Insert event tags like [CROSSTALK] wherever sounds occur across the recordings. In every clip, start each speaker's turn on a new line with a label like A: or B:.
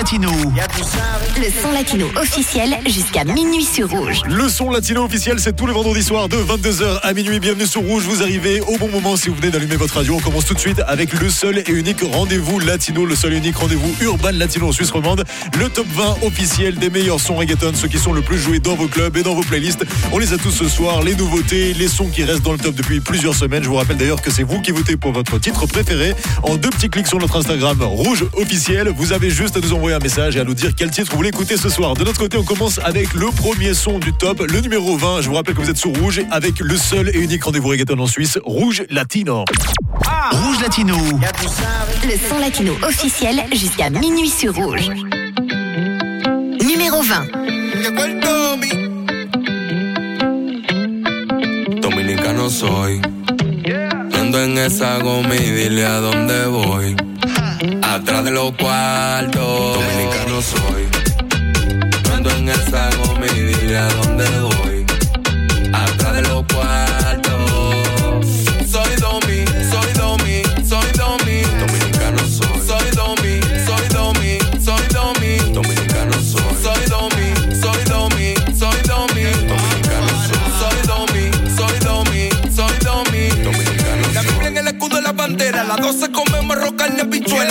A: Latino.
B: Le son latino officiel jusqu'à minuit sur Rouge.
C: Le son latino officiel, c'est tous les vendredis soirs de 22h à minuit. Bienvenue sur Rouge. Vous arrivez au bon moment si vous venez d'allumer votre radio. On commence tout de suite avec le seul et unique rendez-vous latino, le seul et unique rendez-vous urbain latino en Suisse romande. Le top 20 officiel des meilleurs sons reggaeton, ceux qui sont le plus joués dans vos clubs et dans vos playlists. On les a tous ce soir. Les nouveautés, les sons qui restent dans le top depuis plusieurs semaines. Je vous rappelle d'ailleurs que c'est vous qui votez pour votre titre préféré. En deux petits clics sur notre Instagram Rouge officiel, vous avez juste à nous envoyer un message et à nous dire quel titre vous voulez écouter ce soir. De notre côté, on commence avec le premier son du top, le numéro 20. Je vous rappelle que vous êtes sur Rouge avec le seul et unique rendez-vous reggaeton en Suisse, Rouge Latino.
A: Rouge Latino.
B: Le son latino officiel jusqu'à minuit sur Rouge. Numéro 20.
D: Dominicano soy. Ando en esa goma y dile a dónde voy. Atrás de los cuartos. Dominicano soy. Ando en esa goma y dile a dónde voy. Atrás de los cuartos. Soy Domi, soy Domi, soy Domi. Dominicano soy. Soy Domi, soy Domi, soy Domi. Dominicano soy. Soy Domi, soy Domi, soy Domi. Dominicano soy. Soy Domi, soy Domi, soy Domi. Dominicano
E: La Biblia en el escudo de la bandera, las 12 comemos arroz, carne,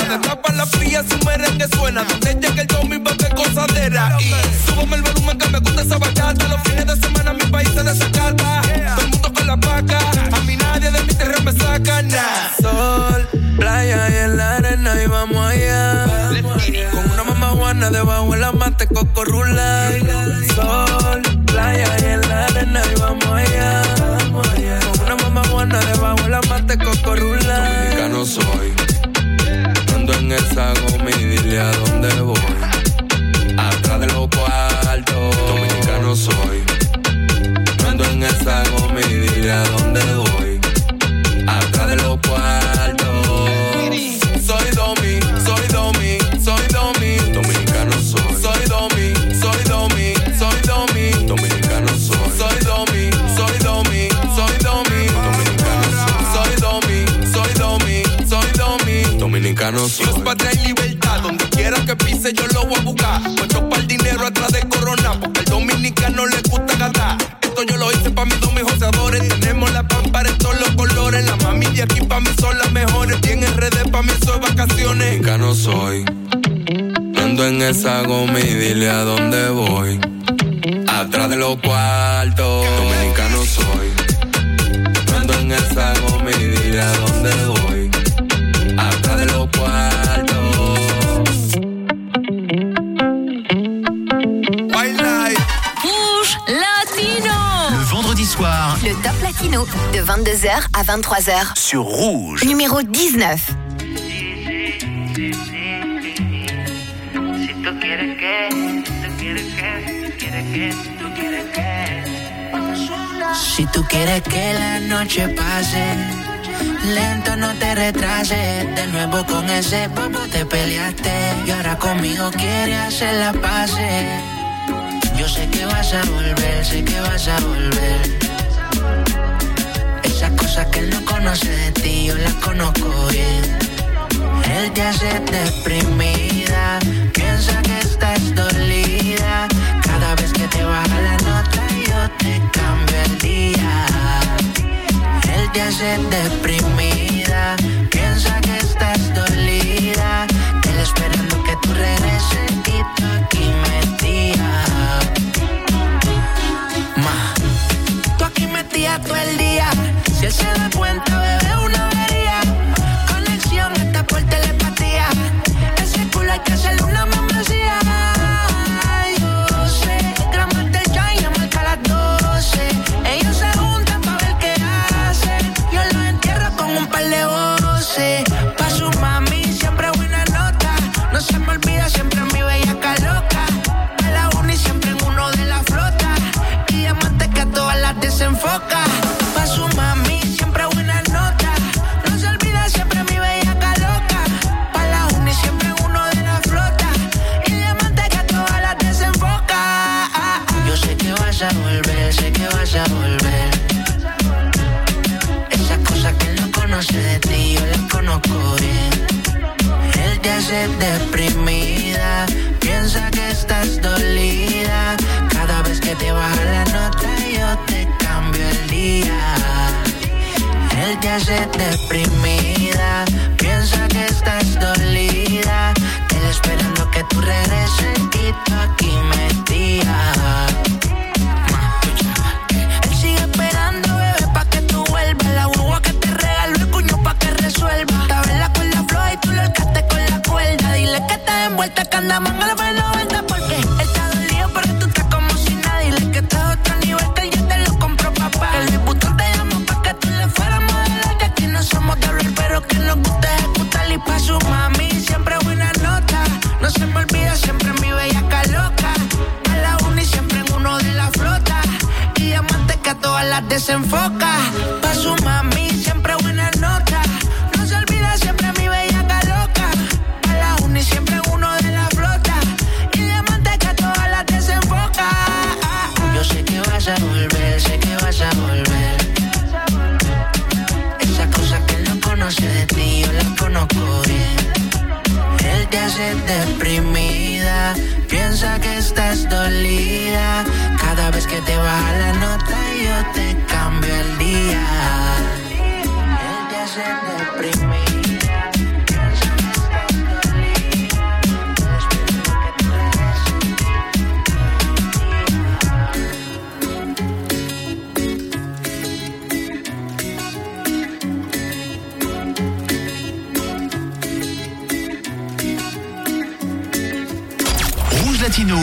E: habichuela. De tapa la fría, su merengue suena. Donde llega el domi, bebé gozadera. Y súbame el volumen que me gusta esa bachata. Los fines de semana mi país se desacata. Todo el mundo con la paca. A mí nadie de mi tierra me saca nada.
D: Sol, playa y en la arena y vamos allá. Con una mamá guana debajo de la mate cocorrula.
E: Pise, yo lo voy a buscar. Puesto para el dinero atrás de Corona. Porque al dominicano le gusta gastar. Esto yo lo hice pa' mis dos joseadores. Tenemos la pámpara en todos los colores. La mami de aquí pa' mí son las mejores. Tienen RD pa' mí soy vacaciones.
D: Dominicano soy. Ando en esa goma y dile a dónde voy. Atrás de los cuartos. Dominicano soy. Ando en esa goma y dile a dónde voy.
B: Latino de 22h à 23h.
A: sur Rouge.
B: Numéro 19.
F: Si tú quieres que, tú quieres que, quieres que, tú quieres que.
G: Si tú quieres que la noche pase, lento no te retrases. De nuevo con ese bobo te peleaste y ahora conmigo quieres hacer la pase. Yo sé que vas a volver, sé que vas a volver. Cosas que él no conoce de ti, yo las conozco bien. Él te hace deprimida, piensa que estás dolida. Cada vez que te baja la nota, yo te cambio el día. Él te hace deprimida, estés deprimida, piensa que estás dolida. Cada vez que te baja la nota yo te cambio el día. El se deprimida, piensa que estás dolida. Él esperando que tú regreses y tú aquí I'm gonna.
A: Rouge Latino.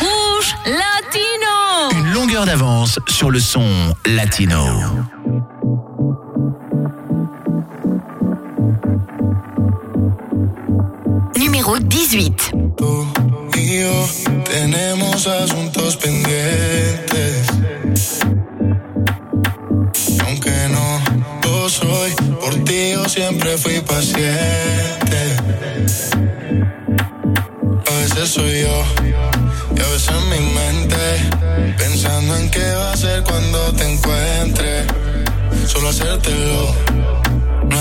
H: Rouge Latino.
A: Une longueur d'avance sur le son latino.
I: Tú y yo tenemos asuntos pendientes. Aunque no lo soy, por ti yo siempre fui paciente. A veces soy yo y a veces mi mente. Pensando en qué va a ser cuando te encuentre. Solo hacértelo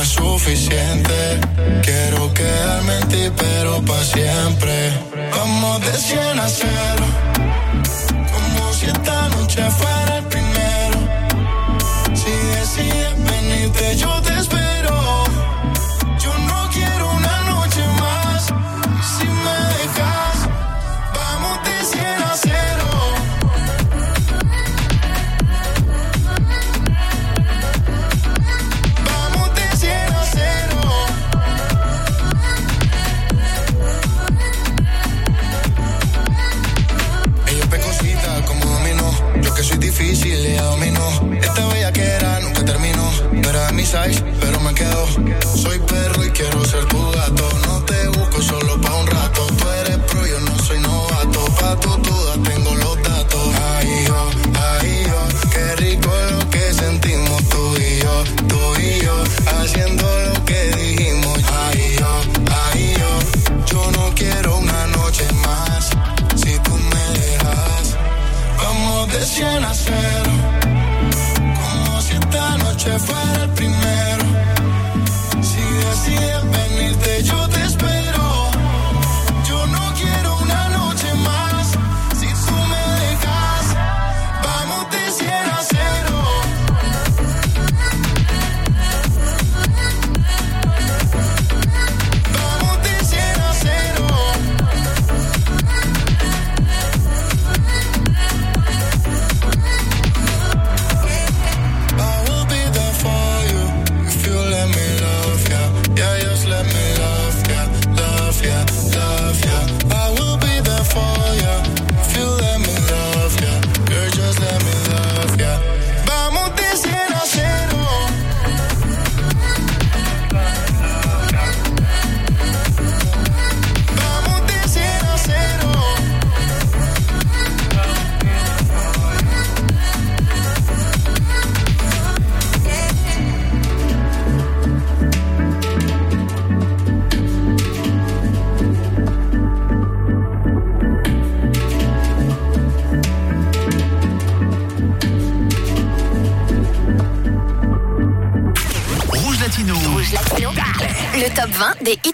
I: es suficiente. Quiero quedarme en ti, pero para siempre. Vamos de 100 a 0. Como si esta noche fuera el primero. Si decides venirte, yo te espero.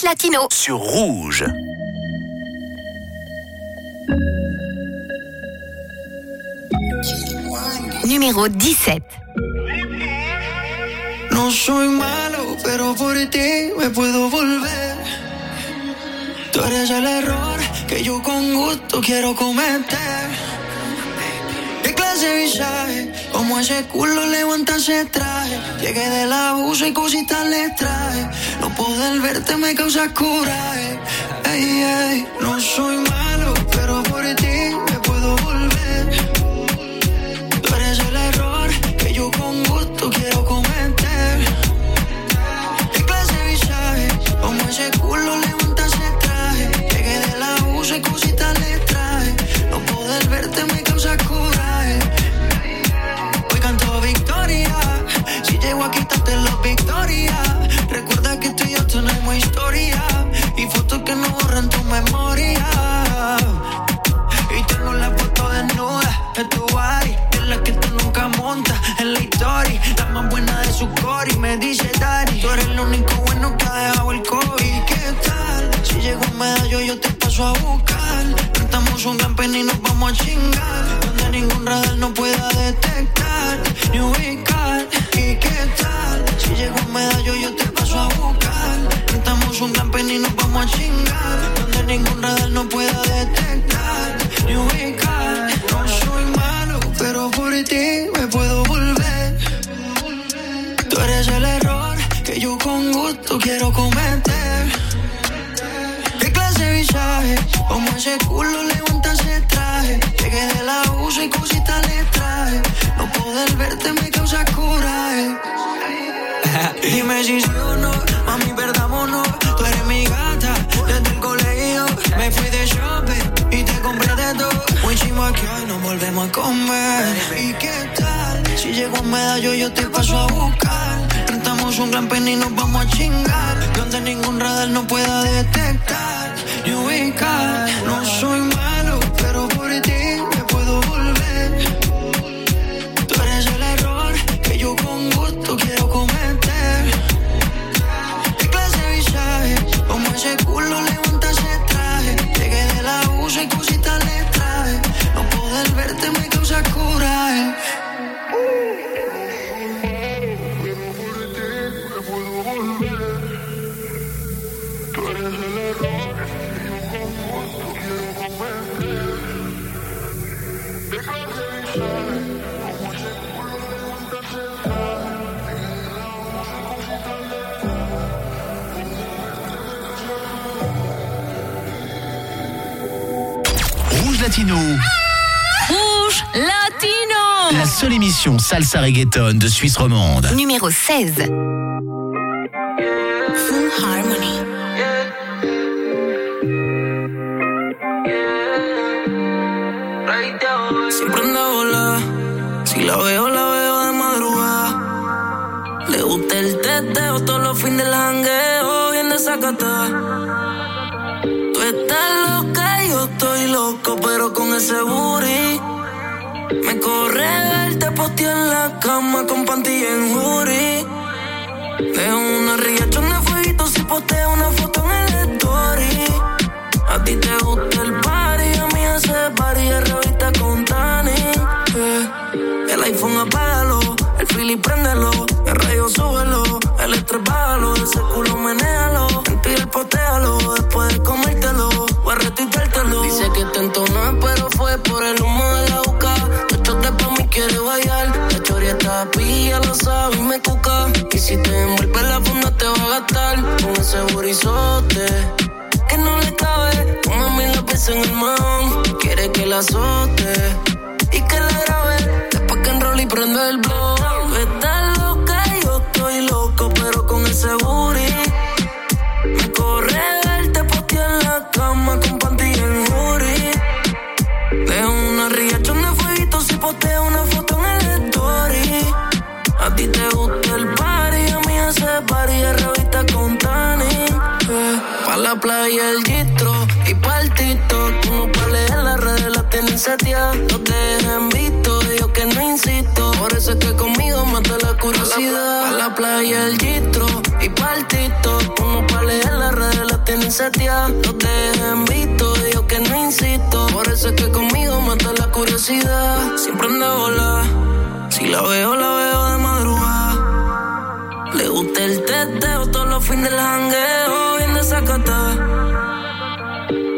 B: 20 des hits latinos.
A: Sur Rouge.
B: Numéro 17.
J: No soy malo, pero por ti me puedo volver. Tú eres el error que yo con gusto quiero cometer. ¿Qué clase de visaje? Como ese culo levanta ese traje. Llegué del abuso y cositas le traje. No poder verte me causa coraje. Ey, ey, no soy malo, pero por ti memoria. Y tengo la foto desnuda de tu body. En la que tú nunca montas en la historia. La más buena de su core. Y me dice Dari. Tú eres lo único bueno que ha dejado el COVID. ¿Qué tal? Si llego a medallo, yo te paso a buscar. Cantamos un gran y nos vamos a chingar. Donde ningún radar no pueda detectar ni ubicar. ¿Y qué tal? Si llego a medallo, yo te paso a buscar. Cantamos un gran y nos vamos a chingar. Donde ningún radar no pueda detectar ni ubicar. No soy malo, pero por ti me puedo volver. Tú eres el error que yo con gusto quiero cometer. ¿Qué clase de visaje? Como ese culo levanta ese traje. Llegué del abuso y cositas le traje. No poder verte me causa coraje. [LAUGHS] Dime si sí o no, mami, perdámonos. Comer. ¿Y qué tal? Si llego a medallo, yo te paso a buscar. Rentamos un gran pen y nos vamos a chingar. Donde ningún radar no pueda detectar ni ubicar. No soy
A: Latino,
H: Rouge Latino.
A: la seule émission salsa reggaeton de Suisse romande.
B: Numéro 16.
J: Posteo en la cama con pantilla en jury. Dejo una riachón de fueguito si posteo una foto en el story. A ti te gusta el party, a mí ese party revista con Tani. eh. El iPhone apágalo, el Philly préndelo, el radio súbelo, el estrés bájalo, ese culo menéalo, mentir el postéalo, después de comértelo, está pilla, lo sabe y me cuca. Y si te envuelve la funda te va a gastar con ese burizote que no le cabe. Tu mami la en el mahón, quiere que la azote y que la grabe. Después que enrole y prendo el blog. Tú estás loca yo estoy loco, pero con ese booty. La playa el gistro y pa' el TikTok. No pa' leer las redes, las tienen seteadas. No te dejen visto, ellos que
K: no insisto. Por eso es que conmigo mata la curiosidad. A la playa el gistro y partito. Uno pa' leer las redes la tienen seteada. No te dejen visto, yo que no insisto. Por eso es que conmigo mata la curiosidad. Siempre anda a volar. Si la veo, la veo de madrugada. Le gusta el teteo todos los fines del jangueo. Desacatada.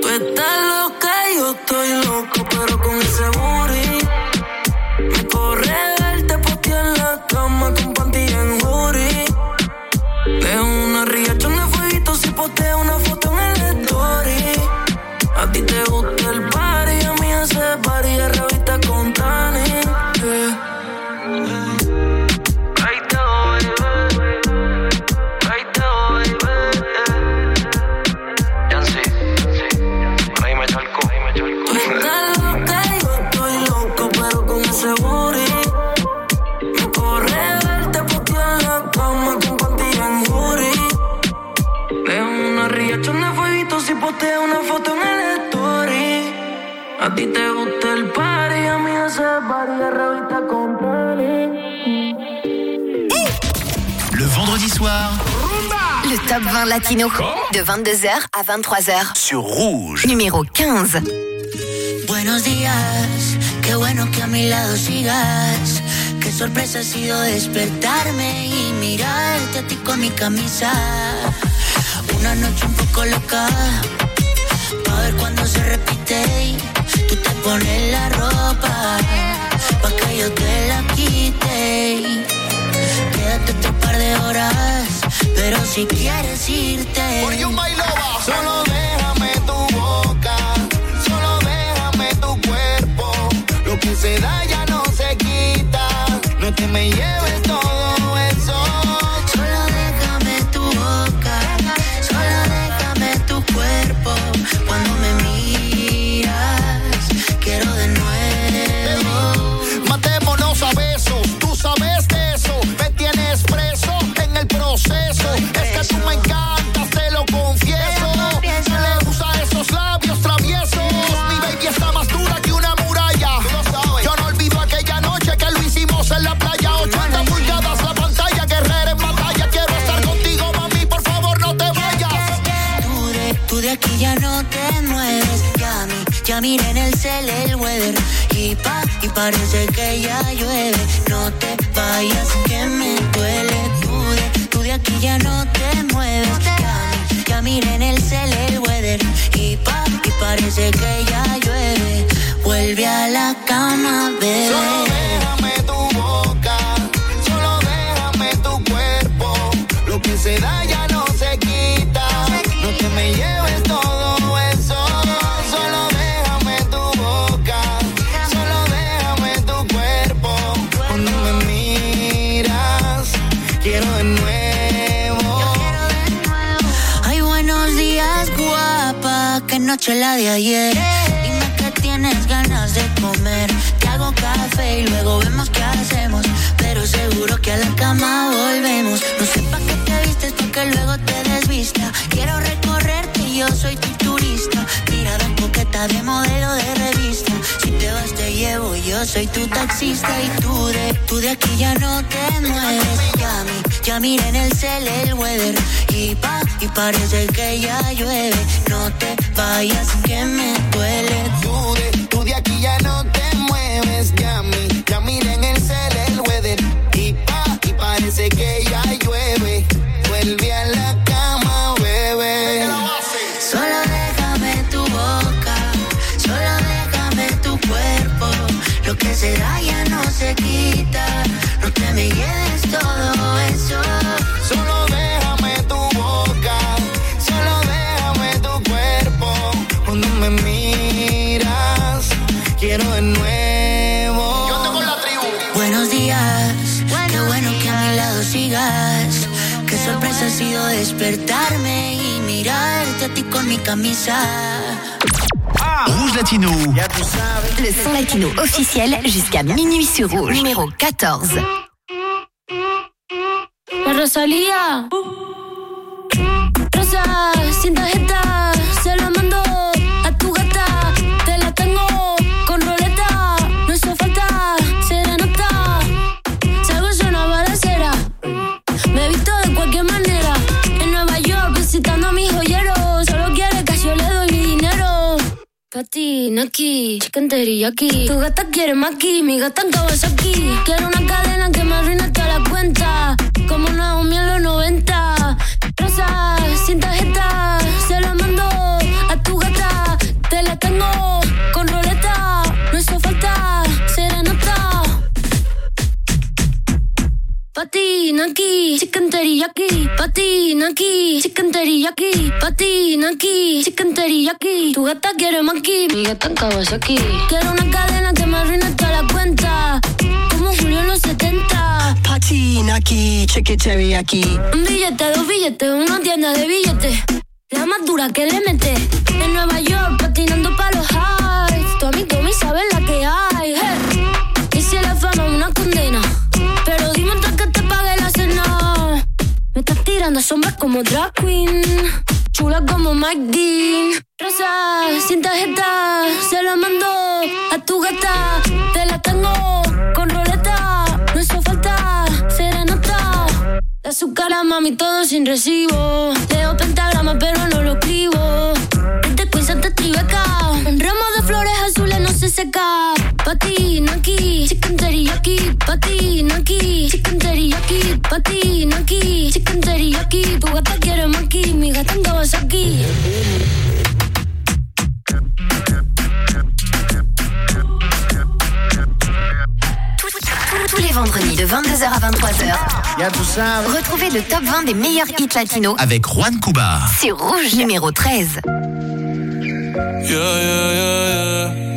K: Tú estás loca y yo estoy loco, pero con ese booty. Una riachón de fueguito si posteo una foto en el story. A ti te gusta el party, a mí ese party de revista con
A: Le vendredi soir
B: Le top 20 latino. De 22h à 23h.
A: sur Rouge.
B: Numéro 15.
L: Buenos días, qué bueno que a mi lado sigas. Qué sorpresa ha sido despertarme y mirarte a ti con mi camisa. Una noche un poco loca, pa' ver cuando se repite. Tú te pones la ropa, pa' que yo te la quite. Quédate otro par de horas, pero si quieres irte.
M: Solo déjame tu
L: parece que ya llueve. No te vayas, que me duele. Tú de, tú de aquí ya no te mueves. Ya, ya en el cel el weather. Y pa, y parece que ya llueve. Vuelve a la cama, bebé.
M: Solo déjame tu boca, solo déjame tu cuerpo. Lo que se da ya
L: la de ayer. Dime que tienes ganas de comer. Te hago café y luego vemos qué hacemos. Pero seguro que a la cama volvemos. No sé pa' qué te vistes porque luego te desvista. Quiero recorrerte y yo soy tu turista. Mirada coqueta de modelo de llevo, yo soy tu taxista. Y tú de, tú de aquí ya no te mueves. Ya, ya miré en el cel el weather. Y pa, y parece que ya llueve. No te vayas que me duele.
M: Tú de, tú de aquí ya no te mueves, ya ya miré en el cel el weather. Y pa, y parece que ya llueve. Vuelve a la
L: despertarme y mirarte a ti con mi camisa.
A: Rouge Latino.
B: Le son latino officiel jusqu'à minuit sur Rouge. Numéro 14.
H: La Rosalía. Rosa, sin tarjeta, Patina aquí, chicken teriyaki. Tu gata quiere maki, mi gata en Kawasaki. Quiero una cadena que me arruine toda la cuenta. Como Naomi en los 90. Patina aquí, chicken teriyaki. Patina aquí, chicken teriyaki. Patina aquí, chicken teriyaki. Tu gata quiere maki, mi gata en Kawasaki. Quiero una cadena que me arruine toda la cuenta. Como Julio en los 70.
N: Patina aquí, chicken teriyaki.
H: Un billete, dos billetes, una tienda de billetes. La más dura que le mete. En Nueva York, patinando pa' los como drag queen. Chula como Mike Dean. Rosa, sin tarjeta. Se la mando a tu gata. Te la tengo con roleta. No hizo falta serenata. De su cara, mami, todo sin recibo. Leo pentagrama, pero no lo escribo. Este te tribeca. Seca. Patina aquí, chicken teriyaki. Patina aquí, chicken teriyaki. Patina aquí, chicken teriyaki. Tu gata quiere maki, mi gata en Kawasaki.
B: Tous les vendredis de 22h à 23h. Retrouvez le top 20 des meilleurs hits latinos
A: Avec Juan Cuba.
B: sur Rouge numéro 13.
E: Yeah, yeah, yeah, yeah. Yeah, yeah, yeah, yeah, yeah, yeah. Yeah, yeah, yeah, yeah.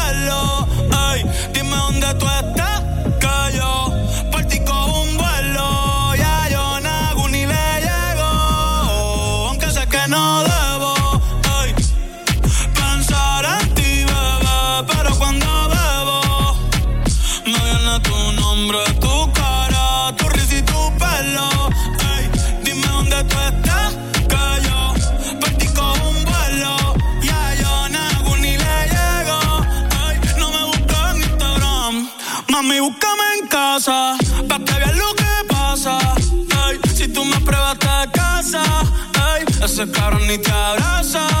E: Ese cabrón ni te abraza.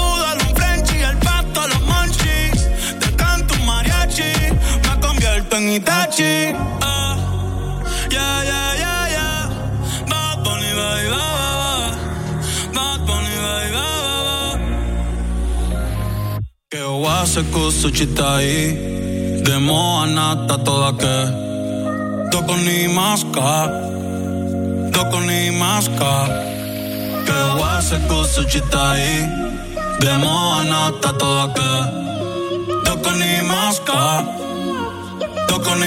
E: En Itachi. Ah, yeah, yeah, yeah, yeah. Bad Bunny. Bad Bunny. Que kusuchitai Demo anata toda que ni ni Que kusuchitai Demo anata toda que ni Tanto con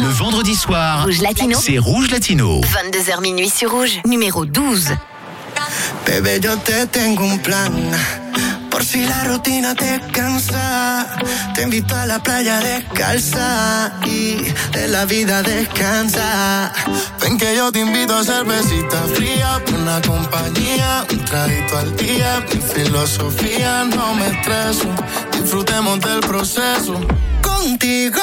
E: Le
A: vendredi soir,
B: Rouge Latino.
A: c'est Rouge Latino.
B: 22h minuit sur Rouge, numéro 12.
O: Bébé, yo te tengo un. Por si la rutina te cansa, te invito a la playa descalza y de la vida descansa.
I: Ven que yo te invito a cervecita fría, una compañía, un traguito al día. Mi filosofía no me estreso, disfrutemos del proceso.
O: Contigo